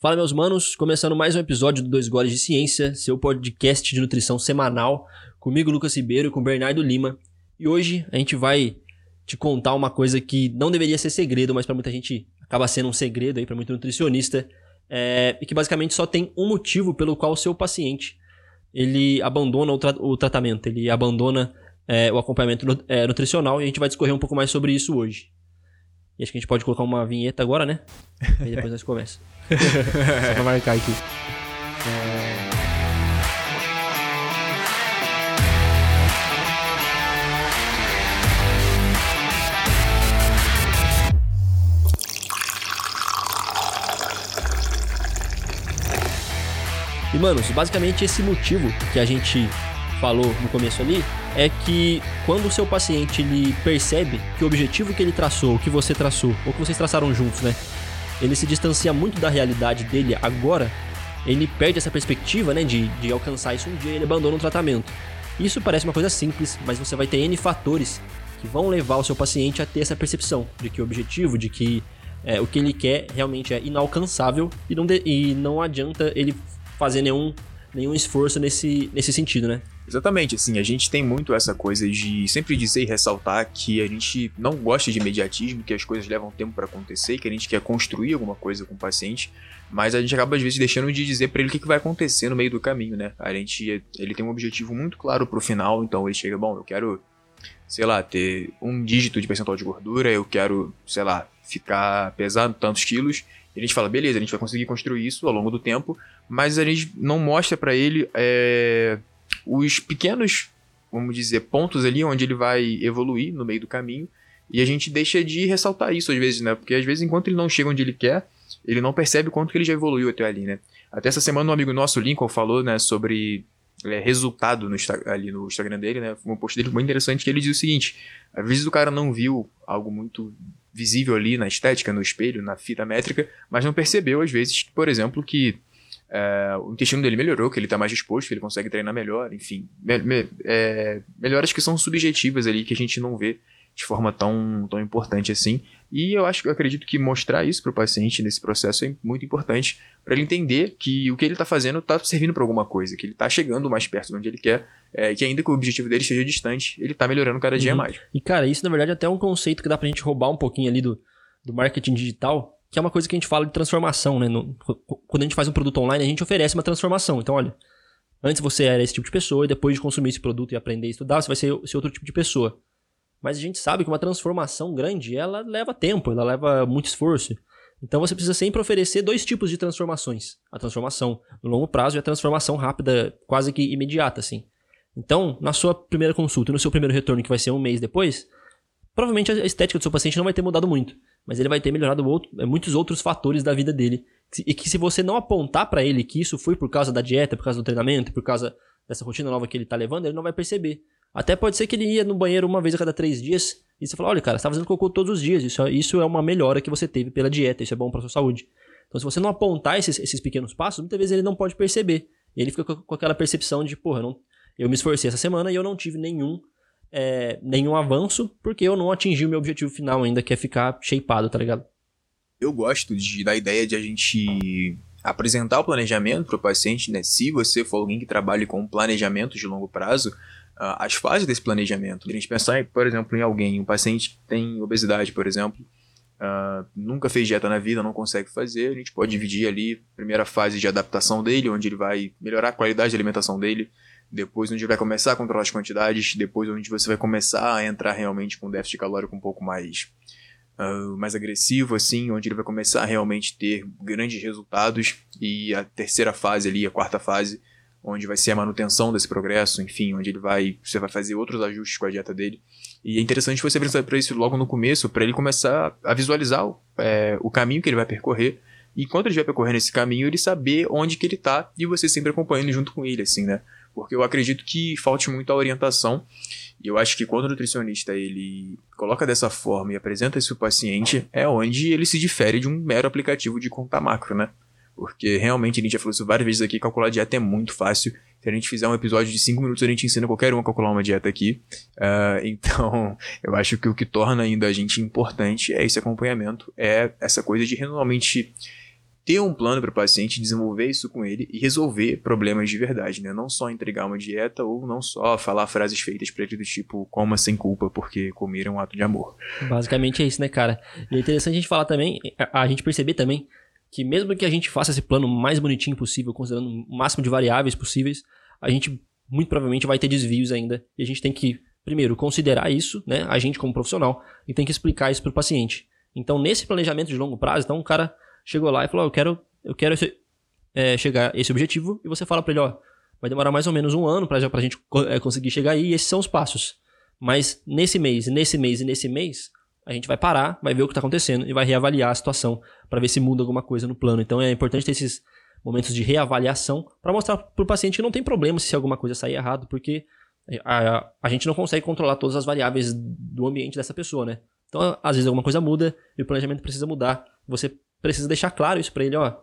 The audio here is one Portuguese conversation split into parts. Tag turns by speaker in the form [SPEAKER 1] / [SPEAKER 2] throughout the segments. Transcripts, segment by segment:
[SPEAKER 1] Fala, meus manos, começando mais um episódio do Dois Goles de Ciência, seu podcast de nutrição semanal, comigo, Lucas Ribeiro, e com Bernardo Lima. E hoje a gente vai te contar uma coisa que não deveria ser segredo, mas para muita gente acaba sendo um segredo aí para muito nutricionista, é, e que basicamente só tem um motivo pelo qual o seu paciente ele abandona o, tra o tratamento, ele abandona é, o acompanhamento é, nutricional e a gente vai discorrer um pouco mais sobre isso hoje. E acho que a gente pode colocar uma vinheta agora, né? E depois nós começamos.
[SPEAKER 2] Só pra marcar aqui.
[SPEAKER 1] E, manos, basicamente esse motivo que a gente falou no começo ali é que quando o seu paciente ele percebe que o objetivo que ele traçou, que você traçou, ou que vocês traçaram juntos, né? Ele se distancia muito da realidade dele agora, ele perde essa perspectiva, né, de, de alcançar isso um dia e ele abandona o tratamento. Isso parece uma coisa simples, mas você vai ter N fatores que vão levar o seu paciente a ter essa percepção de que o objetivo, de que é, o que ele quer realmente é inalcançável e não, de, e não adianta ele fazer nenhum, nenhum esforço nesse, nesse sentido, né?
[SPEAKER 2] Exatamente, assim, a gente tem muito essa coisa de sempre dizer e ressaltar que a gente não gosta de imediatismo, que as coisas levam tempo para acontecer, que a gente quer construir alguma coisa com o paciente, mas a gente acaba às vezes deixando de dizer para ele o que, que vai acontecer no meio do caminho, né? A gente, ele tem um objetivo muito claro pro final, então ele chega, bom, eu quero, sei lá, ter um dígito de percentual de gordura, eu quero, sei lá, ficar pesado tantos quilos, a gente fala, beleza, a gente vai conseguir construir isso ao longo do tempo, mas a gente não mostra para ele é, os pequenos, vamos dizer, pontos ali onde ele vai evoluir no meio do caminho. E a gente deixa de ressaltar isso às vezes, né? Porque às vezes, enquanto ele não chega onde ele quer, ele não percebe quanto que ele já evoluiu até ali, né? Até essa semana um amigo nosso, Lincoln, falou, né, sobre é, resultado no, ali no Instagram dele, né? Um post dele muito interessante que ele diz o seguinte: às vezes o cara não viu algo muito visível ali na estética, no espelho, na fita métrica, mas não percebeu, às vezes, por exemplo, que é, o intestino dele melhorou, que ele está mais disposto, que ele consegue treinar melhor, enfim. Me, me, é, melhoras que são subjetivas ali, que a gente não vê de forma tão, tão importante assim. E eu acho que eu acredito que mostrar isso para o paciente nesse processo é muito importante para ele entender que o que ele está fazendo está servindo para alguma coisa, que ele está chegando mais perto de onde ele quer, é, que ainda que o objetivo dele esteja distante, ele está melhorando cada dia uhum. mais.
[SPEAKER 1] E cara, isso na verdade é até um conceito que dá para a gente roubar um pouquinho ali do, do marketing digital, que é uma coisa que a gente fala de transformação, né? No, quando a gente faz um produto online, a gente oferece uma transformação. Então, olha, antes você era esse tipo de pessoa e depois de consumir esse produto e aprender a estudar, você vai ser, ser outro tipo de pessoa. Mas a gente sabe que uma transformação grande, ela leva tempo, ela leva muito esforço. Então você precisa sempre oferecer dois tipos de transformações. A transformação no longo prazo e a transformação rápida, quase que imediata, assim. Então, na sua primeira consulta no seu primeiro retorno, que vai ser um mês depois, provavelmente a estética do seu paciente não vai ter mudado muito mas ele vai ter melhorado outro, é, muitos outros fatores da vida dele. E que se você não apontar para ele que isso foi por causa da dieta, por causa do treinamento, por causa dessa rotina nova que ele tá levando, ele não vai perceber. Até pode ser que ele ia no banheiro uma vez a cada três dias e você fala, olha cara, você tá fazendo cocô todos os dias, isso, é, isso é uma melhora que você teve pela dieta, isso é bom para sua saúde. Então se você não apontar esses, esses pequenos passos, muitas vezes ele não pode perceber. Ele fica com, com aquela percepção de, porra, eu, não, eu me esforcei essa semana e eu não tive nenhum é, nenhum avanço, porque eu não atingi o meu objetivo final ainda, que é ficar shapeado, tá ligado?
[SPEAKER 2] Eu gosto de, da ideia de a gente apresentar o planejamento para o paciente, né? Se você for alguém que trabalhe com planejamento de longo prazo, uh, as fases desse planejamento. A gente pensar, por exemplo, em alguém, um paciente que tem obesidade, por exemplo, uh, nunca fez dieta na vida, não consegue fazer, a gente pode dividir ali a primeira fase de adaptação dele, onde ele vai melhorar a qualidade de alimentação dele, depois onde vai começar a controlar as quantidades, depois onde você vai começar a entrar realmente com um déficit calórico um pouco mais, uh, mais agressivo, assim, onde ele vai começar a realmente ter grandes resultados, e a terceira fase ali, a quarta fase, onde vai ser a manutenção desse progresso, enfim, onde ele vai, você vai fazer outros ajustes com a dieta dele. E é interessante você pensar para isso logo no começo, para ele começar a visualizar é, o caminho que ele vai percorrer, e enquanto ele vai percorrendo esse caminho, ele saber onde que ele tá, e você sempre acompanhando junto com ele, assim, né? Porque eu acredito que falte muito a orientação. E eu acho que quando o nutricionista ele coloca dessa forma e apresenta isso para o paciente, é onde ele se difere de um mero aplicativo de conta macro, né? Porque realmente a gente já falou isso várias vezes aqui, calcular dieta é muito fácil. Se a gente fizer um episódio de 5 minutos, a gente ensina qualquer um a calcular uma dieta aqui. Uh, então, eu acho que o que torna ainda a gente importante é esse acompanhamento, é essa coisa de realmente ter um plano para o paciente, desenvolver isso com ele e resolver problemas de verdade, né? Não só entregar uma dieta ou não só falar frases feitas para ele do tipo coma sem culpa porque comer é um ato de amor.
[SPEAKER 1] Basicamente é isso, né, cara? E é interessante a gente falar também, a gente perceber também que mesmo que a gente faça esse plano mais bonitinho possível, considerando o máximo de variáveis possíveis, a gente muito provavelmente vai ter desvios ainda e a gente tem que primeiro considerar isso, né, a gente como profissional, e tem que explicar isso para o paciente. Então, nesse planejamento de longo prazo, então o cara chegou lá e falou: oh, Eu quero, eu quero esse, é, chegar a esse objetivo. E você fala para ele: Ó, vai demorar mais ou menos um ano para a gente é, conseguir chegar aí. E esses são os passos. Mas nesse mês, nesse mês e nesse mês, a gente vai parar, vai ver o que está acontecendo e vai reavaliar a situação para ver se muda alguma coisa no plano. Então é importante ter esses momentos de reavaliação para mostrar para o paciente que não tem problema se alguma coisa sair errado, porque a, a, a gente não consegue controlar todas as variáveis do ambiente dessa pessoa, né? Então, às vezes alguma coisa muda e o planejamento precisa mudar. Você precisa deixar claro isso para ele, ó.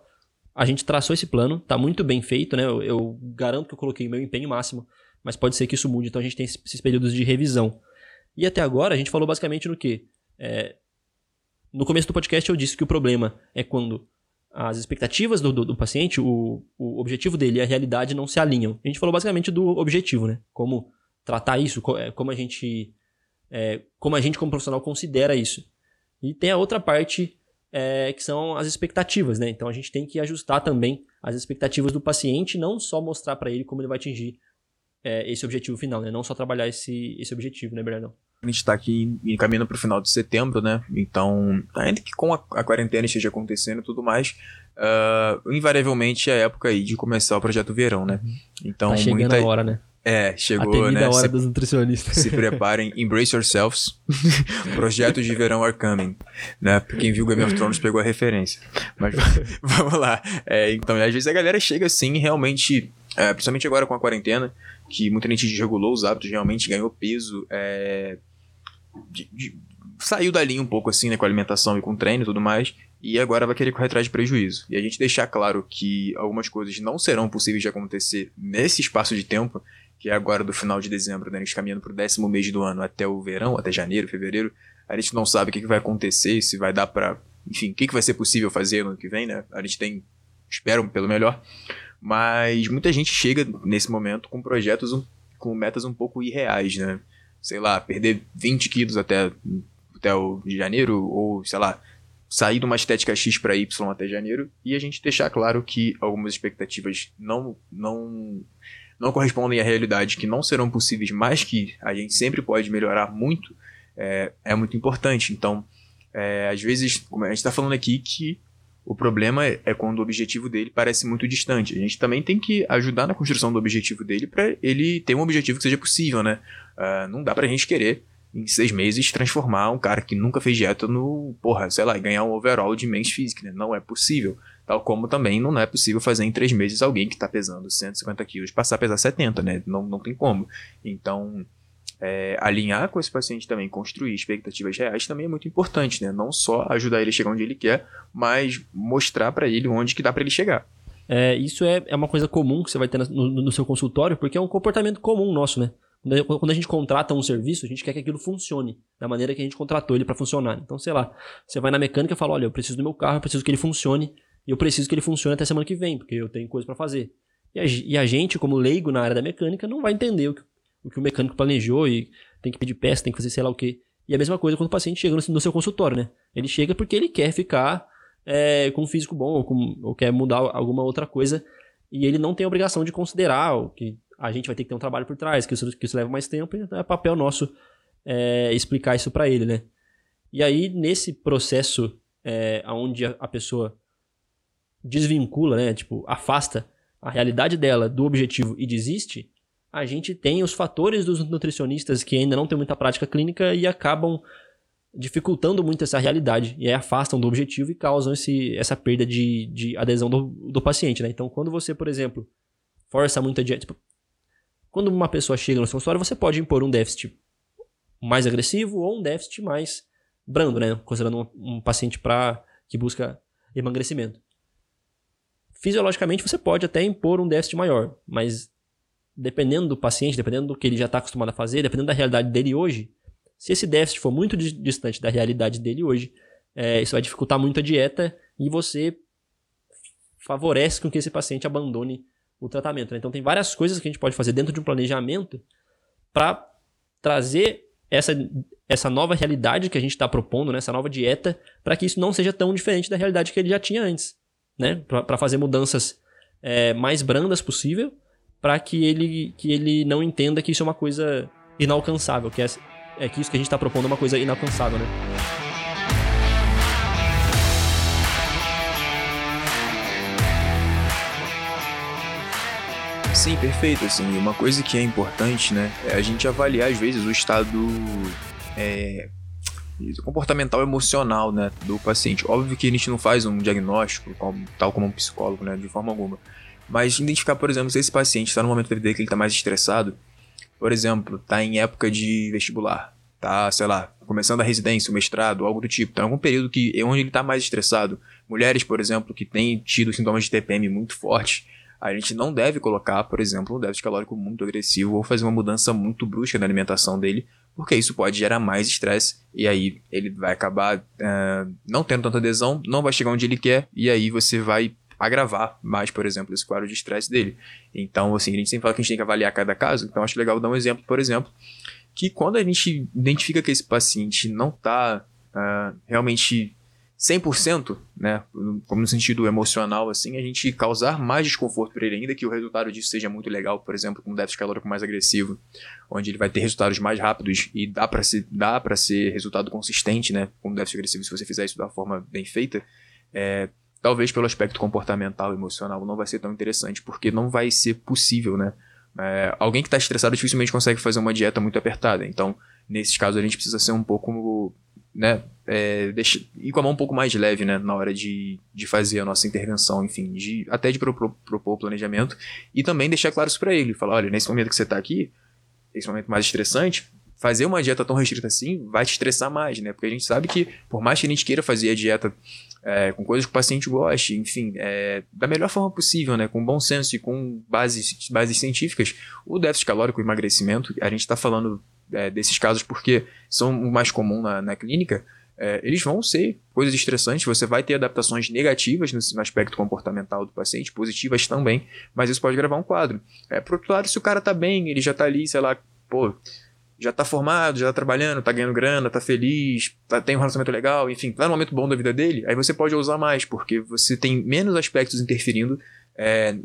[SPEAKER 1] A gente traçou esse plano, tá muito bem feito, né? Eu, eu garanto que eu coloquei o meu empenho máximo, mas pode ser que isso mude, então a gente tem esses períodos de revisão. E até agora a gente falou basicamente no que? É, no começo do podcast eu disse que o problema é quando as expectativas do, do, do paciente, o, o, objetivo dele e a realidade não se alinham. A gente falou basicamente do objetivo, né? Como tratar isso, é, como a gente, é, como a gente como profissional considera isso. E tem a outra parte é, que são as expectativas, né? Então a gente tem que ajustar também as expectativas do paciente, não só mostrar para ele como ele vai atingir é, esse objetivo final, né? Não só trabalhar esse, esse objetivo, né, Bernardão?
[SPEAKER 2] A gente está aqui encaminhando para o final de setembro, né? Então, ainda que com a, a quarentena esteja acontecendo e tudo mais, uh, invariavelmente é a época aí de começar o projeto verão, né?
[SPEAKER 1] Uhum. Então, tá chegando muita... a hora, né?
[SPEAKER 2] É, chegou,
[SPEAKER 1] a
[SPEAKER 2] né?
[SPEAKER 1] a hora
[SPEAKER 2] se,
[SPEAKER 1] dos nutricionistas.
[SPEAKER 2] Se preparem, embrace yourselves. Projetos de verão are coming. Né? Quem viu Game of Thrones pegou a referência. Mas vamos lá. É, então, às vezes a galera chega assim, realmente, é, principalmente agora com a quarentena, que muita gente desregulou os hábitos, realmente ganhou peso, é, de, de, saiu da linha um pouco assim, né, com a alimentação e com o treino e tudo mais, e agora vai querer correr atrás de prejuízo. E a gente deixar claro que algumas coisas não serão possíveis de acontecer nesse espaço de tempo, que é agora do final de dezembro, né, a gente caminhando para o décimo mês do ano até o verão, até janeiro, fevereiro, a gente não sabe o que, que vai acontecer, se vai dar para, enfim, o que, que vai ser possível fazer no ano que vem, né? A gente tem, espero pelo melhor, mas muita gente chega nesse momento com projetos, um, com metas um pouco irreais, né? Sei lá, perder 20 quilos até, até o janeiro, ou sei lá, sair de uma estética X para Y até janeiro, e a gente deixar claro que algumas expectativas não, não não correspondem à realidade, que não serão possíveis, mas que a gente sempre pode melhorar muito, é, é muito importante. Então, é, às vezes, como a gente está falando aqui, que o problema é, quando o objetivo dele parece muito distante. A gente também tem que ajudar na construção do objetivo dele para ele ter um objetivo que seja possível, né? Uh, não dá para a gente querer em seis meses transformar um cara que nunca fez dieta no, porra, sei lá, ganhar um overall de men's physique, né? Não é possível. Tal como também não é possível fazer em três meses alguém que está pesando 150 quilos passar a pesar 70, né? Não, não tem como. Então, é, alinhar com esse paciente também, construir expectativas reais também é muito importante, né? Não só ajudar ele a chegar onde ele quer, mas mostrar para ele onde que dá para ele chegar.
[SPEAKER 1] É, isso é, é uma coisa comum que você vai ter no, no, seu consultório, porque é um comportamento comum nosso, né? Quando a gente contrata um serviço, a gente quer que aquilo funcione da maneira que a gente contratou ele para funcionar. Então, sei lá, você vai na mecânica e fala: olha, eu preciso do meu carro, eu preciso que ele funcione e eu preciso que ele funcione até semana que vem, porque eu tenho coisa para fazer. E a, e a, gente, como leigo na área da mecânica, não vai entender o que o, que o mecânico planejou e tem que pedir peça, tem que fazer sei lá o quê. E a mesma coisa quando o paciente chega no, seu consultório, né? Ele chega porque ele quer ficar é, com um físico bom ou, com, ou quer mudar alguma outra coisa e ele não tem a obrigação de considerar que a gente vai ter que ter um trabalho por trás, que isso, que isso leva mais tempo, então é papel nosso é, explicar isso para ele, né? E aí, nesse processo é, onde a, a pessoa desvincula, né? Tipo, afasta a realidade dela do objetivo e desiste, a gente tem os fatores dos nutricionistas que ainda não têm muita prática clínica e acabam dificultando muito essa realidade e aí afastam do objetivo e causam esse, essa perda de, de adesão do, do paciente, né? Então, quando você, por exemplo, força muito a dieta, tipo, quando uma pessoa chega no seu consultório, você pode impor um déficit mais agressivo ou um déficit mais brando, né? Considerando um, um paciente para que busca emagrecimento. Fisiologicamente, você pode até impor um déficit maior, mas dependendo do paciente, dependendo do que ele já está acostumado a fazer, dependendo da realidade dele hoje, se esse déficit for muito distante da realidade dele hoje, é, isso vai dificultar muito a dieta e você favorece com que esse paciente abandone o tratamento. Né? Então tem várias coisas que a gente pode fazer dentro de um planejamento para trazer essa, essa nova realidade que a gente está propondo, né? essa nova dieta, para que isso não seja tão diferente da realidade que ele já tinha antes. Né? Para fazer mudanças é, mais brandas possível, para que ele, que ele não entenda que isso é uma coisa inalcançável, que é, é que isso que a gente está propondo é uma coisa inalcançável. Né?
[SPEAKER 2] Sim, perfeito. Assim, uma coisa que é importante, né, é a gente avaliar às vezes o estado é, comportamental emocional, né, do paciente. Óbvio que a gente não faz um diagnóstico tal como um psicólogo, né, de forma alguma. Mas identificar, por exemplo, se esse paciente está no momento da vida que ele está mais estressado, por exemplo, está em época de vestibular, tá, sei lá, começando a residência, o mestrado, algo do tipo, tá em algum período que onde ele está mais estressado. Mulheres, por exemplo, que têm tido sintomas de TPM muito fortes, a gente não deve colocar, por exemplo, um déficit calórico muito agressivo ou fazer uma mudança muito brusca na alimentação dele, porque isso pode gerar mais estresse e aí ele vai acabar uh, não tendo tanta adesão, não vai chegar onde ele quer e aí você vai agravar mais, por exemplo, esse quadro de estresse dele. Então, assim, a gente sempre fala que a gente tem que avaliar cada caso, então acho legal dar um exemplo, por exemplo, que quando a gente identifica que esse paciente não está uh, ah, realmente 100%, né, como no sentido emocional, assim, a gente causar mais desconforto para ele, ainda que o resultado disso seja muito legal, por exemplo, com um déficit calórico mais agressivo, onde ele vai ter resultados mais rápidos e dá para ser, dá ser resultado consistente, né, com um déficit agressivo, se você fizer isso da forma bem feita, é, talvez pelo aspecto comportamental emocional não vai ser tão interessante, porque não vai ser possível, né, é, alguém que está estressado dificilmente consegue fazer uma dieta muito apertada, então, nesses casos a gente precisa ser um pouco né, é, deixa, ir com a mão um pouco mais leve, né, na hora de, de fazer a nossa intervenção, enfim, de, até de propor, propor o planejamento. E também deixar claro isso para ele, falar, olha, nesse momento que você está aqui, esse momento mais estressante, fazer uma dieta tão restrita assim vai te estressar mais, né, porque a gente sabe que por mais que a gente queira fazer a dieta é, com coisas que o paciente goste, enfim, é, da melhor forma possível, né, com bom senso e com bases, bases científicas, o déficit calórico, o emagrecimento, a gente está falando é, desses casos porque são o mais comum na, na clínica, é, eles vão ser coisas estressantes, você vai ter adaptações negativas no, no, aspecto comportamental do paciente, positivas também, mas isso pode gravar um quadro. É, por outro lado, se o cara tá bem, ele já tá ali, sei lá, pô, já tá formado, já tá trabalhando, tá ganhando grana, tá feliz, tá, tem um relacionamento legal, enfim, tá no momento bom da vida dele, aí você pode usar mais, porque você tem menos aspectos interferindo é,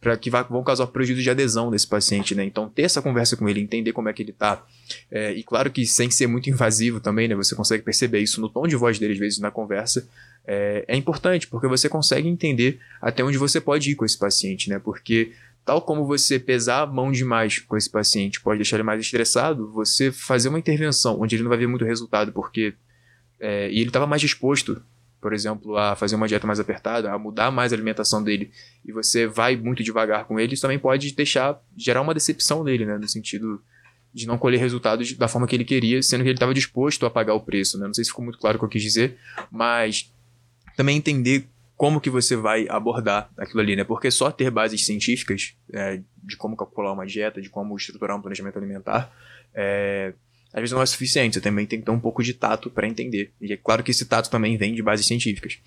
[SPEAKER 2] para que vão causar prejuízo de adesão desse paciente, né? Então, ter essa conversa com ele, entender como é que ele tá. É, e claro que sem ser muito invasivo também, né? Você consegue perceber isso no tom de voz dele, às vezes, na conversa. É, é importante, porque você consegue entender até onde você pode ir com esse paciente, né? Porque tal como você pesar a mão demais com esse paciente pode deixar ele mais estressado, você fazer uma intervenção onde ele não vai ver muito resultado, porque. É, e ele estava mais disposto por exemplo, a fazer uma dieta mais apertada, a mudar mais a alimentação dele, e você vai muito devagar com ele, isso também pode deixar, gerar uma decepção nele, né? No sentido de não colher resultados da forma que ele queria, sendo que ele estava disposto a pagar o preço, né? Não sei se ficou muito claro o que eu quis dizer, mas também entender como que você vai abordar aquilo ali, né? Porque só ter bases científicas é, de como calcular uma dieta, de como estruturar um planejamento alimentar, é, às vezes não é suficiente, você também tem que ter um pouco de tato para entender. E é claro que esse tato também vem de bases científicas.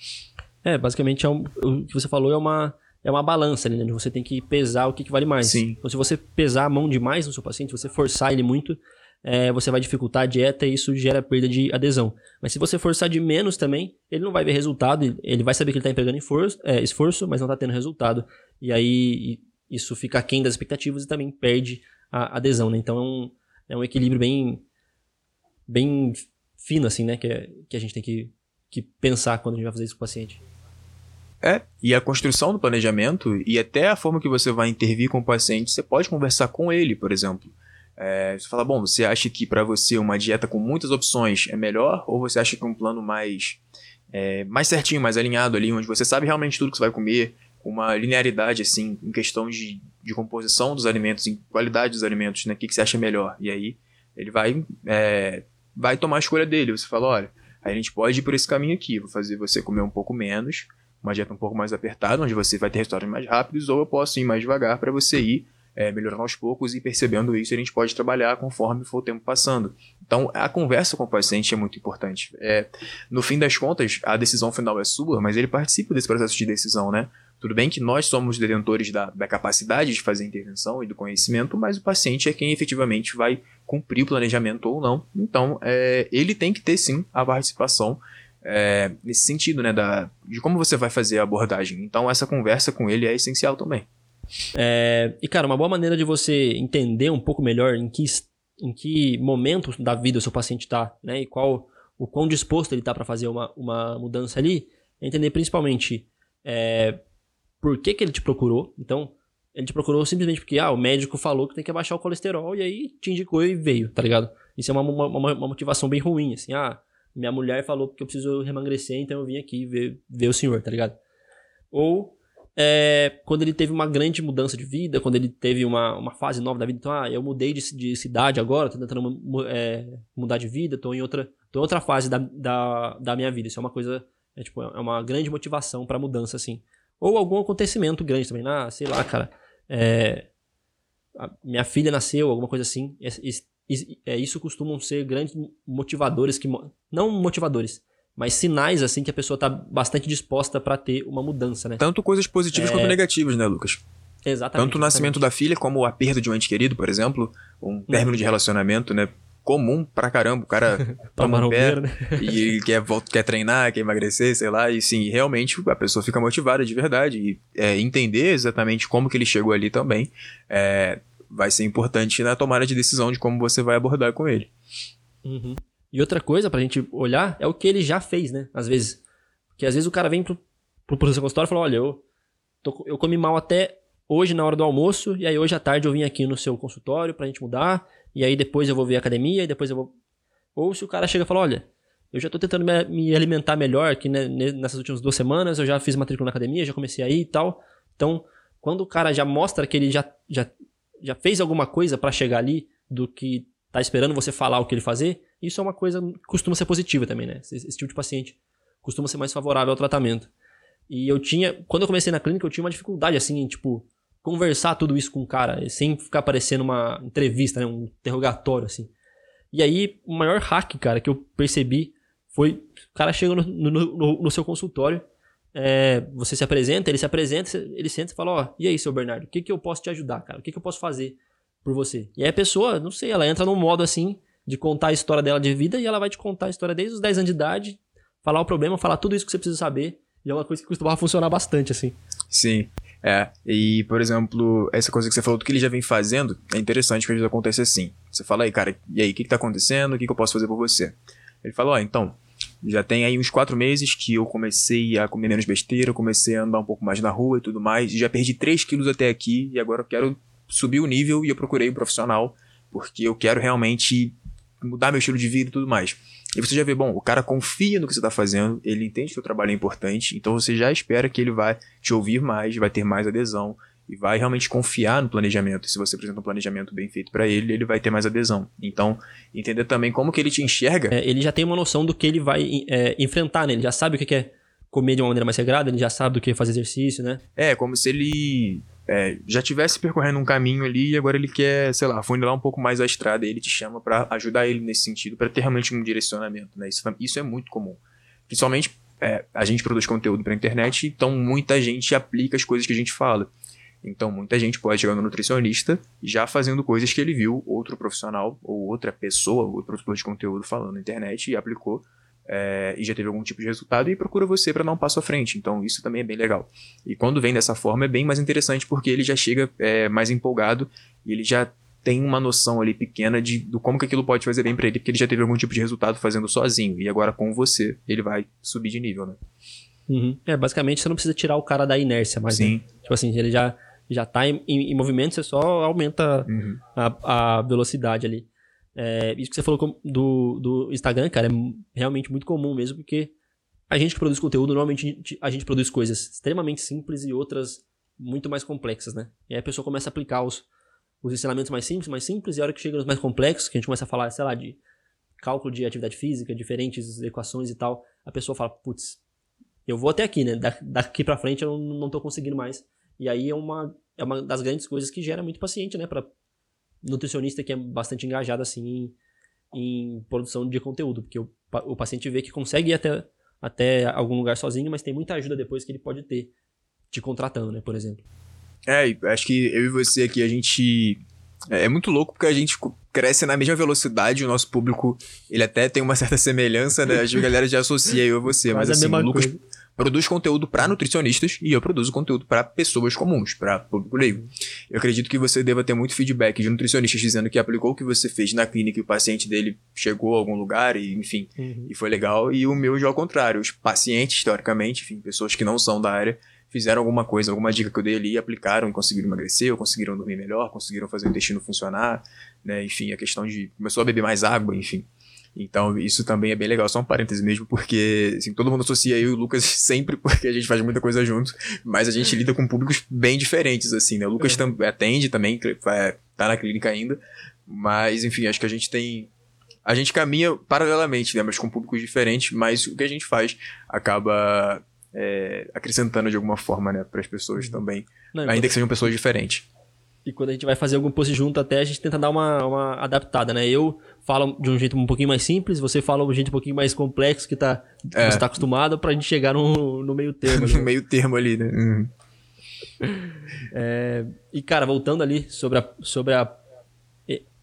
[SPEAKER 1] É, basicamente é um, o que você falou é uma, é uma balança ali, né? Você tem que pesar o que, que vale mais.
[SPEAKER 2] Sim.
[SPEAKER 1] Então, se você pesar a mão demais no seu paciente, você forçar ele muito, é, você vai dificultar a dieta e isso gera perda de adesão. Mas se você forçar de menos também, ele não vai ver resultado, ele vai saber que ele está empregando esforço, é, esforço, mas não está tendo resultado. E aí isso fica aquém das expectativas e também perde a adesão, né? Então é um, é um equilíbrio bem, bem fino, assim, né? Que, é, que a gente tem que, que pensar quando a gente vai fazer isso com o paciente.
[SPEAKER 2] É, e a construção do planejamento e até a forma que você vai intervir com o paciente, você pode conversar com ele, por exemplo. É, você fala, bom, você acha que para você uma dieta com muitas opções é melhor? Ou você acha que um plano mais, é, mais certinho, mais alinhado ali, onde você sabe realmente tudo que você vai comer, com uma linearidade, assim, em questão de, de composição dos alimentos, em qualidade dos alimentos, né? O que, que você acha melhor? E aí ele vai é, vai tomar a escolha dele. Você fala, olha, a gente pode ir por esse caminho aqui, vou fazer você comer um pouco menos, uma dieta um pouco mais apertada, onde você vai ter resultados mais rápidos, ou eu posso ir mais devagar para você ir é, melhorando aos poucos e percebendo isso, a gente pode trabalhar conforme for o tempo passando. Então, a conversa com o paciente é muito importante. É, no fim das contas, a decisão final é sua, mas ele participa desse processo de decisão, né? Tudo bem que nós somos detentores da, da capacidade de fazer intervenção e do conhecimento, mas o paciente é quem efetivamente vai cumprir o planejamento ou não. Então, é, ele tem que ter sim a participação é, nesse sentido, né, da, de como você vai fazer a abordagem. Então, essa conversa com ele é essencial também.
[SPEAKER 1] É, e, cara, uma boa maneira de você entender um pouco melhor em que, em que momento da vida o seu paciente está, né, e qual o quão disposto ele está para fazer uma, uma mudança ali, é entender principalmente é, por que, que ele te procurou. Então, ele te procurou simplesmente porque, ah, o médico falou que tem que abaixar o colesterol e aí te indicou e veio, tá ligado? Isso é uma, uma, uma motivação bem ruim, assim, ah, minha mulher falou que eu preciso emagrecer, então eu vim aqui ver, ver o senhor, tá ligado? Ou é, quando ele teve uma grande mudança de vida, quando ele teve uma, uma fase nova da vida, então, ah, eu mudei de, de cidade agora, tô tentando é, mudar de vida, tô em outra, tô em outra fase da, da, da minha vida. Isso é uma coisa, é, tipo, é uma grande motivação pra mudança, assim. Ou algum acontecimento grande também, ah, sei lá, cara, é, minha filha nasceu, alguma coisa assim. É, é, isso costumam ser grandes motivadores que não motivadores, mas sinais assim que a pessoa está bastante disposta para ter uma mudança, né?
[SPEAKER 2] Tanto coisas positivas é... quanto negativas, né, Lucas?
[SPEAKER 1] Exatamente.
[SPEAKER 2] Tanto o nascimento exatamente. da filha como a perda de um ente querido, por exemplo, um término de relacionamento, né? Comum pra caramba, o cara toma um pé né? e ele quer, quer treinar, quer emagrecer, sei lá, e sim, realmente a pessoa fica motivada de verdade e é, entender exatamente como que ele chegou ali também é, vai ser importante na tomada de decisão de como você vai abordar com ele.
[SPEAKER 1] Uhum. E outra coisa pra gente olhar é o que ele já fez, né? Às vezes. Porque às vezes o cara vem pro, pro, pro seu consultório e fala: olha, eu, tô, eu comi mal até hoje na hora do almoço, e aí hoje à tarde eu vim aqui no seu consultório pra gente mudar, e aí depois eu vou ver a academia, e depois eu vou. Ou se o cara chega e fala: olha, eu já tô tentando me, me alimentar melhor aqui né, nessas últimas duas semanas, eu já fiz matrícula na academia, já comecei aí e tal. Então, quando o cara já mostra que ele já, já já fez alguma coisa para chegar ali do que tá esperando você falar o que ele fazer, isso é uma coisa que costuma ser positiva também, né? Esse, esse, tipo de paciente costuma ser mais favorável ao tratamento. E eu tinha, quando eu comecei na clínica, eu tinha uma dificuldade assim, tipo, conversar tudo isso com o cara, sem ficar parecendo uma entrevista, né, um interrogatório assim. E aí, o maior hack, cara, que eu percebi foi o cara chega no, no, no, no seu consultório é, você se apresenta, ele se apresenta, ele senta e fala, ó, oh, e aí, seu Bernardo, o que, que eu posso te ajudar, cara? O que, que eu posso fazer por você? E aí a pessoa, não sei, ela entra num modo assim, de contar a história dela de vida, e ela vai te contar a história desde os 10 anos de idade, falar o problema, falar tudo isso que você precisa saber, e é uma coisa que costumava funcionar bastante, assim.
[SPEAKER 2] Sim. É, e por exemplo, essa coisa que você falou do que ele já vem fazendo, é interessante que às vezes acontece assim. Você fala aí, cara, e aí, o que, que tá acontecendo? O que, que eu posso fazer por você? Ele fala, ó, então, já tem aí uns quatro meses que eu comecei a comer menos besteira, comecei a andar um pouco mais na rua e tudo mais. E já perdi 3 quilos até aqui e agora eu quero subir o nível e eu procurei um profissional porque eu quero realmente mudar meu estilo de vida e tudo mais. E você já vê, bom, o cara confia no que você está fazendo, ele entende que o trabalho é importante, então você já espera que ele vai te ouvir mais, vai ter mais adesão, e vai realmente confiar no planejamento. Se você apresenta um planejamento bem feito para ele, ele vai ter mais adesão. Então, entender também como que ele te enxerga.
[SPEAKER 1] É, ele já tem uma noção do que ele vai é, enfrentar, né? Ele já sabe o que é comer de uma maneira mais regrada, ele já sabe do que é fazer exercício, né?
[SPEAKER 2] É, como se ele é, já tivesse percorrendo um caminho ali e agora ele quer, sei lá, funilar um pouco mais a estrada e ele te chama para ajudar ele nesse sentido, para ter realmente um direcionamento, né? Isso, isso é muito comum. Principalmente, é, a gente produz conteúdo para internet, então muita gente aplica as coisas que a gente fala. Então, muita gente pode chegar no nutricionista já fazendo coisas que ele viu outro profissional ou outra pessoa, outro produtor de conteúdo falando na internet e aplicou é, e já teve algum tipo de resultado e procura você para dar um passo à frente. Então, isso também é bem legal. E quando vem dessa forma, é bem mais interessante porque ele já chega é, mais empolgado e ele já tem uma noção ali pequena de do como que aquilo pode fazer bem para ele, porque ele já teve algum tipo de resultado fazendo sozinho. E agora com você, ele vai subir de nível, né?
[SPEAKER 1] Uhum. É, basicamente você não precisa tirar o cara da inércia mais. Né? Sim. Né? Tipo assim, ele já já está em, em, em, movimento, você só aumenta uhum. a, a, velocidade ali. É, isso que você falou do, do Instagram, cara, é realmente muito comum mesmo, porque a gente que produz conteúdo, normalmente a gente produz coisas extremamente simples e outras muito mais complexas, né? E aí a pessoa começa a aplicar os, os ensinamentos mais simples, mais simples, e a hora que chega nos mais complexos, que a gente começa a falar, sei lá, de cálculo de atividade física, diferentes equações e tal, a pessoa fala, putz, eu vou até aqui, né? Da, daqui para frente eu não, não tô conseguindo mais. E aí é uma, é uma das grandes coisas que gera muito paciente, né? Para nutricionista que é bastante engajado assim em, em produção de conteúdo, porque o, o paciente vê que consegue ir até, até algum lugar sozinho, mas tem muita ajuda depois que ele pode ter te contratando, né, por exemplo.
[SPEAKER 2] É, acho que eu e você aqui, a gente. É, é muito louco porque a gente cresce na mesma velocidade, o nosso público, ele até tem uma certa semelhança, né? A galera já associa eu e você, mas assim, o Lucas coisa. Produz conteúdo para nutricionistas e eu produzo conteúdo para pessoas comuns, para público leigo. Eu acredito que você deva ter muito feedback de nutricionistas dizendo que aplicou o que você fez na clínica e o paciente dele chegou a algum lugar e, enfim, uhum. e foi legal. E o meu já ao contrário, os pacientes, teoricamente, enfim, pessoas que não são da área, fizeram alguma coisa, alguma dica que eu dei ali, aplicaram e conseguiram emagrecer, ou conseguiram dormir melhor, conseguiram fazer o intestino funcionar, né? Enfim, a questão de começou a beber mais água, enfim. Então, isso também é bem legal. Só um parêntese mesmo, porque assim, todo mundo associa eu e o Lucas sempre porque a gente faz muita coisa junto, mas a gente lida com públicos bem diferentes, assim, né? O Lucas uhum. atende também, é, tá na clínica ainda, mas enfim, acho que a gente tem. A gente caminha paralelamente, né? Mas com públicos diferentes, mas o que a gente faz acaba é, acrescentando de alguma forma, né, para as pessoas uhum. também. Não, ainda que sejam pessoas diferentes.
[SPEAKER 1] E quando a gente vai fazer algum post junto até, a gente tenta dar uma, uma adaptada, né? Eu falo de um jeito um pouquinho mais simples, você fala de um jeito um pouquinho mais complexo que tá, é. você tá acostumado pra gente chegar no, no meio termo.
[SPEAKER 2] no meio termo ali, né? Uhum.
[SPEAKER 1] É, e, cara, voltando ali sobre, a, sobre a,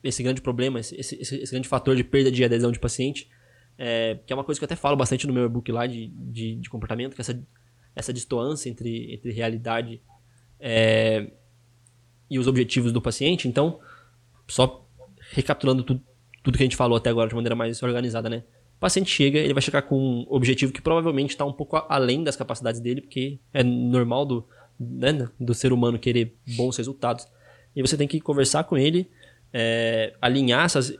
[SPEAKER 1] esse grande problema, esse, esse, esse, grande fator de perda de adesão de paciente, é, que é uma coisa que eu até falo bastante no meu e-book lá de, de, de, comportamento, que é essa, essa distoância entre, entre realidade é, e os objetivos do paciente. Então, só recapitulando tudo, tudo que a gente falou até agora de maneira mais organizada, né? O paciente chega, ele vai chegar com um objetivo que provavelmente está um pouco além das capacidades dele, porque é normal do, né, do ser humano querer bons resultados. E você tem que conversar com ele, é, alinhar essas,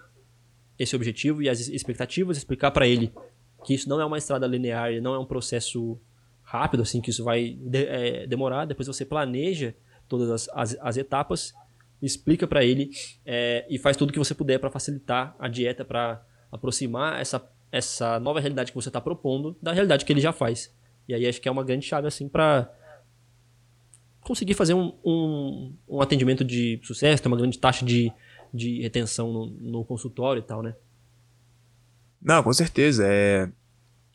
[SPEAKER 1] esse objetivo e as expectativas, explicar para ele que isso não é uma estrada linear, não é um processo rápido, assim, que isso vai de, é, demorar. Depois você planeja todas as, as, as etapas, explica para ele é, e faz tudo que você puder para facilitar a dieta, para aproximar essa, essa nova realidade que você está propondo da realidade que ele já faz. E aí acho que é uma grande chave, assim, para conseguir fazer um, um, um atendimento de sucesso, ter uma grande taxa de de retenção no, no consultório e tal, né?
[SPEAKER 2] Não, com certeza. É.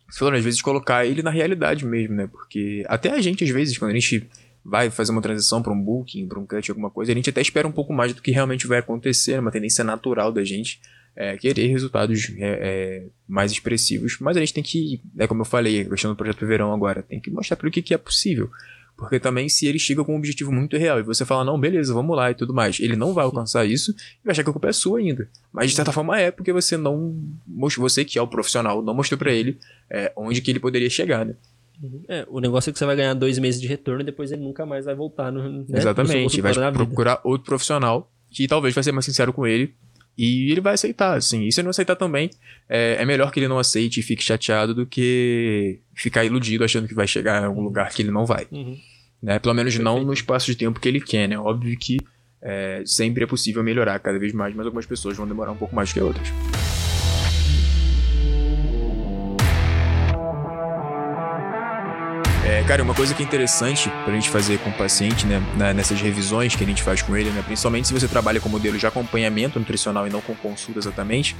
[SPEAKER 2] Você falou, às vezes, colocar ele na realidade mesmo, né? Porque até a gente, às vezes, quando a gente vai fazer uma transição para um booking, para um cut, alguma coisa, a gente até espera um pouco mais do que realmente vai acontecer, é uma tendência natural da gente é, querer resultados é, é, mais expressivos. Mas a gente tem que, é como eu falei, questão do projeto Verão agora, tem que mostrar para o que, que é possível. Porque também, se ele chega com um objetivo muito real e você fala, não, beleza, vamos lá e tudo mais, ele não vai alcançar isso e vai achar que a culpa é sua ainda. Mas de certa forma é, porque você não você que é o profissional, não mostrou para ele é, onde que ele poderia chegar, né?
[SPEAKER 1] É, o negócio é que você vai ganhar dois meses de retorno e depois ele nunca mais vai voltar no. Né?
[SPEAKER 2] Exatamente, vai procurar outro profissional que talvez vai ser mais sincero com ele e ele vai aceitar, assim. E se ele não aceitar também, é, é, melhor que ele não aceite e fique chateado do que ficar iludido achando que vai chegar em algum lugar que ele não vai. Uhum. Né? Pelo menos Perfeito. não no espaço de tempo que ele quer, né? Óbvio que é, sempre é possível melhorar cada vez mais, mas algumas pessoas vão demorar um pouco mais que outras. É, cara, uma coisa que é interessante pra gente fazer com o paciente, né, nessas revisões que a gente faz com ele, né, principalmente se você trabalha com modelo de acompanhamento nutricional e não com consulta exatamente,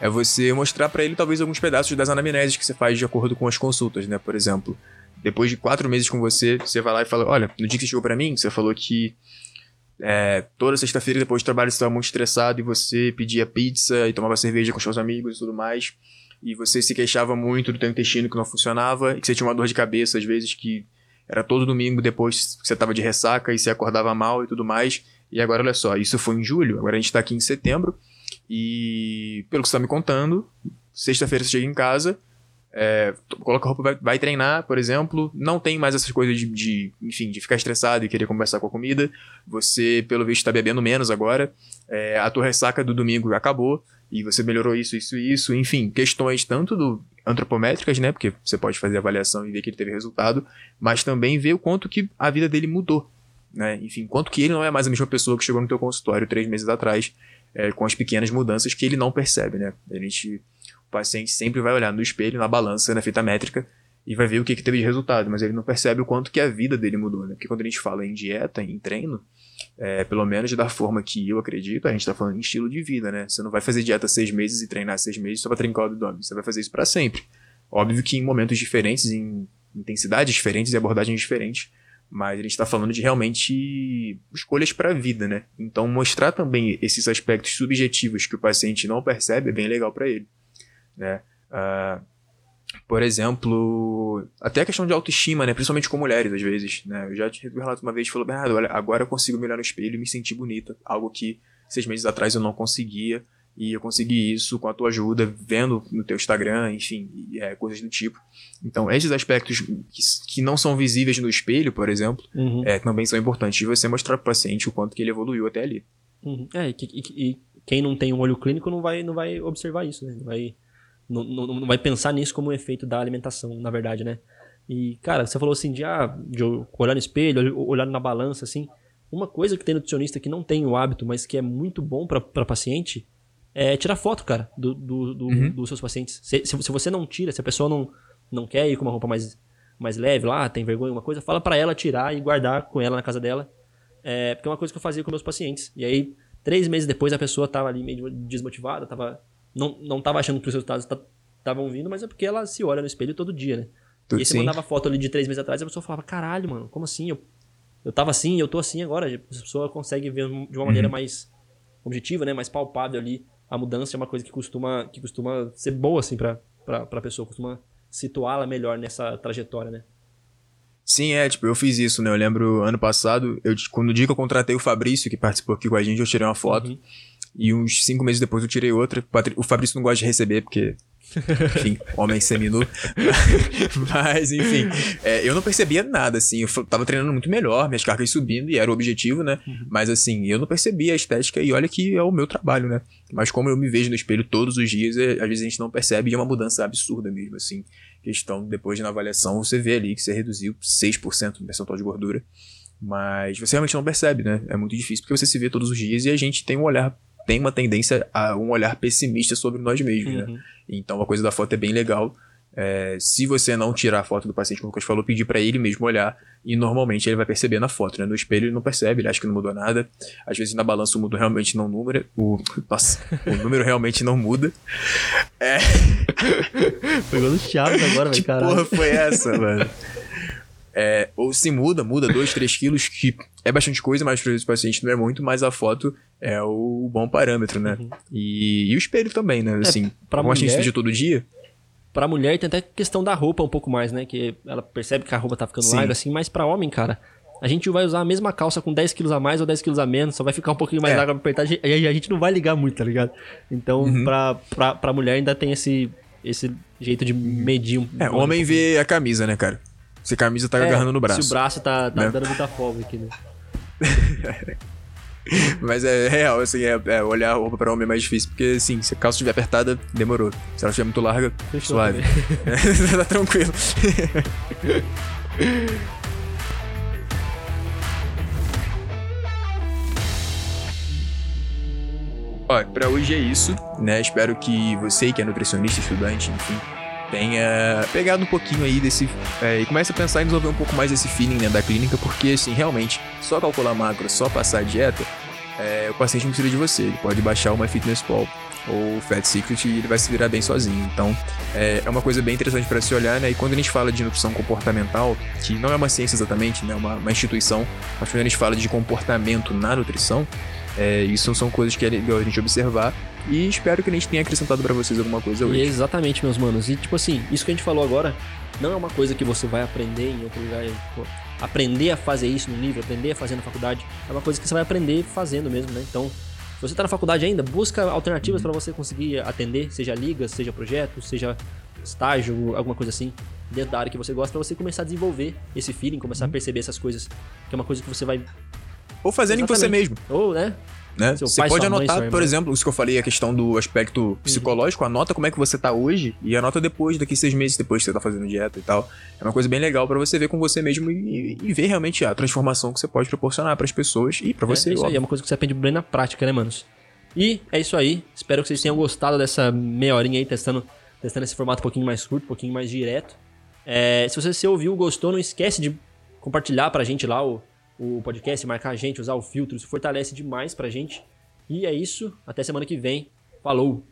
[SPEAKER 2] é você mostrar para ele talvez alguns pedaços das anamneses que você faz de acordo com as consultas, né, por exemplo. Depois de quatro meses com você, você vai lá e fala, olha, no dia que você chegou para mim, você falou que é, toda sexta-feira depois do trabalho você estava muito estressado e você pedia pizza e tomava cerveja com seus amigos e tudo mais e você se queixava muito do teu intestino que não funcionava e que você tinha uma dor de cabeça às vezes que era todo domingo depois que você estava de ressaca e você acordava mal e tudo mais. E agora olha só, isso foi em julho, agora a gente está aqui em setembro e pelo que você está me contando, sexta-feira você chega em casa, é, coloca a roupa, vai, vai, treinar, por exemplo, não tem mais essas coisas de, de, enfim, de ficar estressado e querer conversar com a comida. Você, pelo visto, está bebendo menos agora. É, a tua ressaca do domingo acabou e você melhorou isso, isso e isso. Enfim, questões tanto do antropométricas, né? Porque você pode fazer avaliação e ver que ele teve resultado, mas também ver o quanto que a vida dele mudou. Né? Enfim, quanto que ele não é mais a mesma pessoa que chegou no teu consultório três meses atrás, é, com as pequenas mudanças que ele não percebe, né? A gente, o paciente sempre vai olhar no espelho, na balança, na fita métrica e vai ver o que, que teve de resultado, mas ele não percebe o quanto que a vida dele mudou, né? Porque quando a gente fala em dieta, em treino, é, pelo menos da forma que eu acredito, a gente está falando em estilo de vida, né? Você não vai fazer dieta seis meses e treinar seis meses só para trincar o abdômen. Você vai fazer isso para sempre. Óbvio que em momentos diferentes, em intensidades diferentes e abordagens diferentes, mas a gente está falando de realmente escolhas para a vida, né? Então mostrar também esses aspectos subjetivos que o paciente não percebe é bem legal para ele, né? Uh, por exemplo, até a questão de autoestima, né? Principalmente com mulheres, às vezes, né? Eu já um relato uma vez e falou, Bernardo, olha, agora eu consigo me olhar no espelho e me sentir bonita, algo que seis meses atrás eu não conseguia, e eu consegui isso com a tua ajuda, vendo no teu Instagram, enfim, é, coisas do tipo. Então, esses aspectos que, que, não são visíveis no espelho, por exemplo, uhum. é, também são importantes de você mostrar para o paciente o quanto que ele evoluiu até ali.
[SPEAKER 1] Uhum. É, e, e, e, quem não tem um olho clínico não vai, não vai observar isso, né? Não vai, não, não, não vai pensar nisso como um efeito da alimentação, na verdade, né? E, cara, você falou assim de, ah, de olhar no espelho, olhar na balança, assim. Uma coisa que tem nutricionista que não tem o hábito, mas que é muito bom para paciente, é tirar foto, cara, do, do, do uhum. dos seus pacientes. Se, se, se, você não tira, se a pessoa não, não quer ir com uma roupa mais, mais leve lá, tem vergonha, uma coisa, fala para ela tirar e guardar com ela na casa dela. É, porque é uma coisa que eu fazia com meus pacientes. E aí, três meses depois, a pessoa tava ali meio desmotivada, tava, não, não tava achando que os resultados estavam vindo, mas é porque ela se olha no espelho todo dia, né? Tudo e aí você mandava foto ali de três meses atrás, a pessoa falava, caralho, mano, como assim? Eu, eu tava assim, eu tô assim agora. A pessoa consegue ver de uma maneira uhum. mais objetiva, né? Mais palpável ali a mudança é uma coisa que costuma, que costuma ser boa, assim, pra, pra, pra pessoa, costuma situá-la melhor nessa trajetória, né?
[SPEAKER 2] Sim, é, tipo, eu fiz isso, né? Eu lembro ano passado, eu, quando o dia que eu contratei o Fabrício, que participou aqui com a gente, eu tirei uma foto. Uhum. E uns cinco meses depois eu tirei outra. O Fabrício não gosta de receber, porque enfim, homem seminu. Mas, enfim, é, eu não percebia nada, assim. Eu tava treinando muito melhor, minhas cargas subindo, e era o objetivo, né? Uhum. Mas, assim, eu não percebia a estética, e olha que é o meu trabalho, né? Mas como eu me vejo no espelho todos os dias, é, às vezes a gente não percebe, e é uma mudança absurda mesmo, assim. Questão, depois de na avaliação, você vê ali que você reduziu 6% no percentual de gordura. Mas você realmente não percebe, né? É muito difícil, porque você se vê todos os dias e a gente tem um olhar tem uma tendência a um olhar pessimista sobre nós mesmos, né? uhum. né? Então a coisa da foto é bem legal. É, se você não tirar a foto do paciente, como o Lucas falou, pedir para ele mesmo olhar e normalmente ele vai perceber na foto, né? No espelho ele não percebe, ele acha que não mudou nada. Às vezes na balança o número realmente não número, o nossa, o número realmente não muda.
[SPEAKER 1] É. Pegou no chave agora, velho,
[SPEAKER 2] caralho. porra foi essa, mano? É, ou se muda, muda 2, 3 quilos, que é bastante coisa, mas para o paciente não é muito, mas a foto é o bom parâmetro, né? Uhum. E, e, o espelho também, né? É, assim, pra como mulher, a gente de todo dia.
[SPEAKER 1] Pra mulher tem até questão da roupa um pouco mais, né? Que ela percebe que a roupa tá ficando Sim. larga assim, mas pra homem, cara, a gente vai usar a mesma calça com 10 quilos a mais ou 10 quilos a menos, só vai ficar um pouquinho mais é. larga pra apertar, e a gente não vai ligar muito, tá ligado? Então, uhum. pra, pra, pra mulher ainda tem esse, esse jeito de medir um
[SPEAKER 2] É, o homem vê a camisa, né, cara? Se a camisa tá é, agarrando no braço.
[SPEAKER 1] Se o braço tá, tá né? dando muita folga aqui, né?
[SPEAKER 2] Mas é real, assim, é, é, olhar a roupa pra homem é mais difícil, porque, assim, se a calça estiver apertada, demorou. Se ela estiver muito larga, Fechou suave. tá tranquilo. Ó, pra hoje é isso, né? Espero que você que é nutricionista, estudante, enfim, tenha pegado um pouquinho aí desse. É, e comece a pensar em desenvolver um pouco mais esse feeling né, da clínica, porque assim, realmente, só calcular macro, só passar a dieta, é, o paciente não precisa de você. Ele pode baixar o MyFitnessPal ou o Fat Secret e ele vai se virar bem sozinho. Então, é, é uma coisa bem interessante para se olhar, né? E quando a gente fala de nutrição comportamental, que não é uma ciência exatamente, né? Uma, uma instituição, mas quando a gente fala de comportamento na nutrição, é, isso são coisas que é legal a gente observar e espero que a gente tenha acrescentado para vocês alguma coisa hoje.
[SPEAKER 1] Exatamente, meus manos. E tipo assim, isso que a gente falou agora não é uma coisa que você vai aprender em outro lugar. Pô, aprender a fazer isso no livro, aprender a fazer na faculdade. É uma coisa que você vai aprender fazendo mesmo, né? Então, se você está na faculdade ainda, busca alternativas uhum. para você conseguir atender, seja ligas, seja projetos, seja estágio, alguma coisa assim, dentro da área que você gosta, para você começar a desenvolver esse feeling, começar uhum. a perceber essas coisas, que é uma coisa que você vai.
[SPEAKER 2] Ou fazendo Exatamente. em você mesmo.
[SPEAKER 1] Ou, né?
[SPEAKER 2] Né? Você pode anotar, mãe, por exemplo, isso que eu falei, a questão do aspecto uhum. psicológico, uhum. anota como é que você tá hoje e anota depois, daqui seis meses depois que você tá fazendo dieta e tal. É uma coisa bem legal para você ver com você mesmo e, e, ver realmente a transformação que você pode proporcionar para as pessoas e para é, você.
[SPEAKER 1] É isso aí, é uma coisa que você aprende bem na prática, né, manos? E é isso aí. Espero que vocês tenham gostado dessa meia horinha aí testando, testando esse formato um pouquinho mais curto, um pouquinho mais direto. É, se você se ouviu, gostou, não esquece de compartilhar pra gente lá o, o podcast, marcar a gente, usar o filtro, isso fortalece demais pra gente. E é isso, até semana que vem. Falou!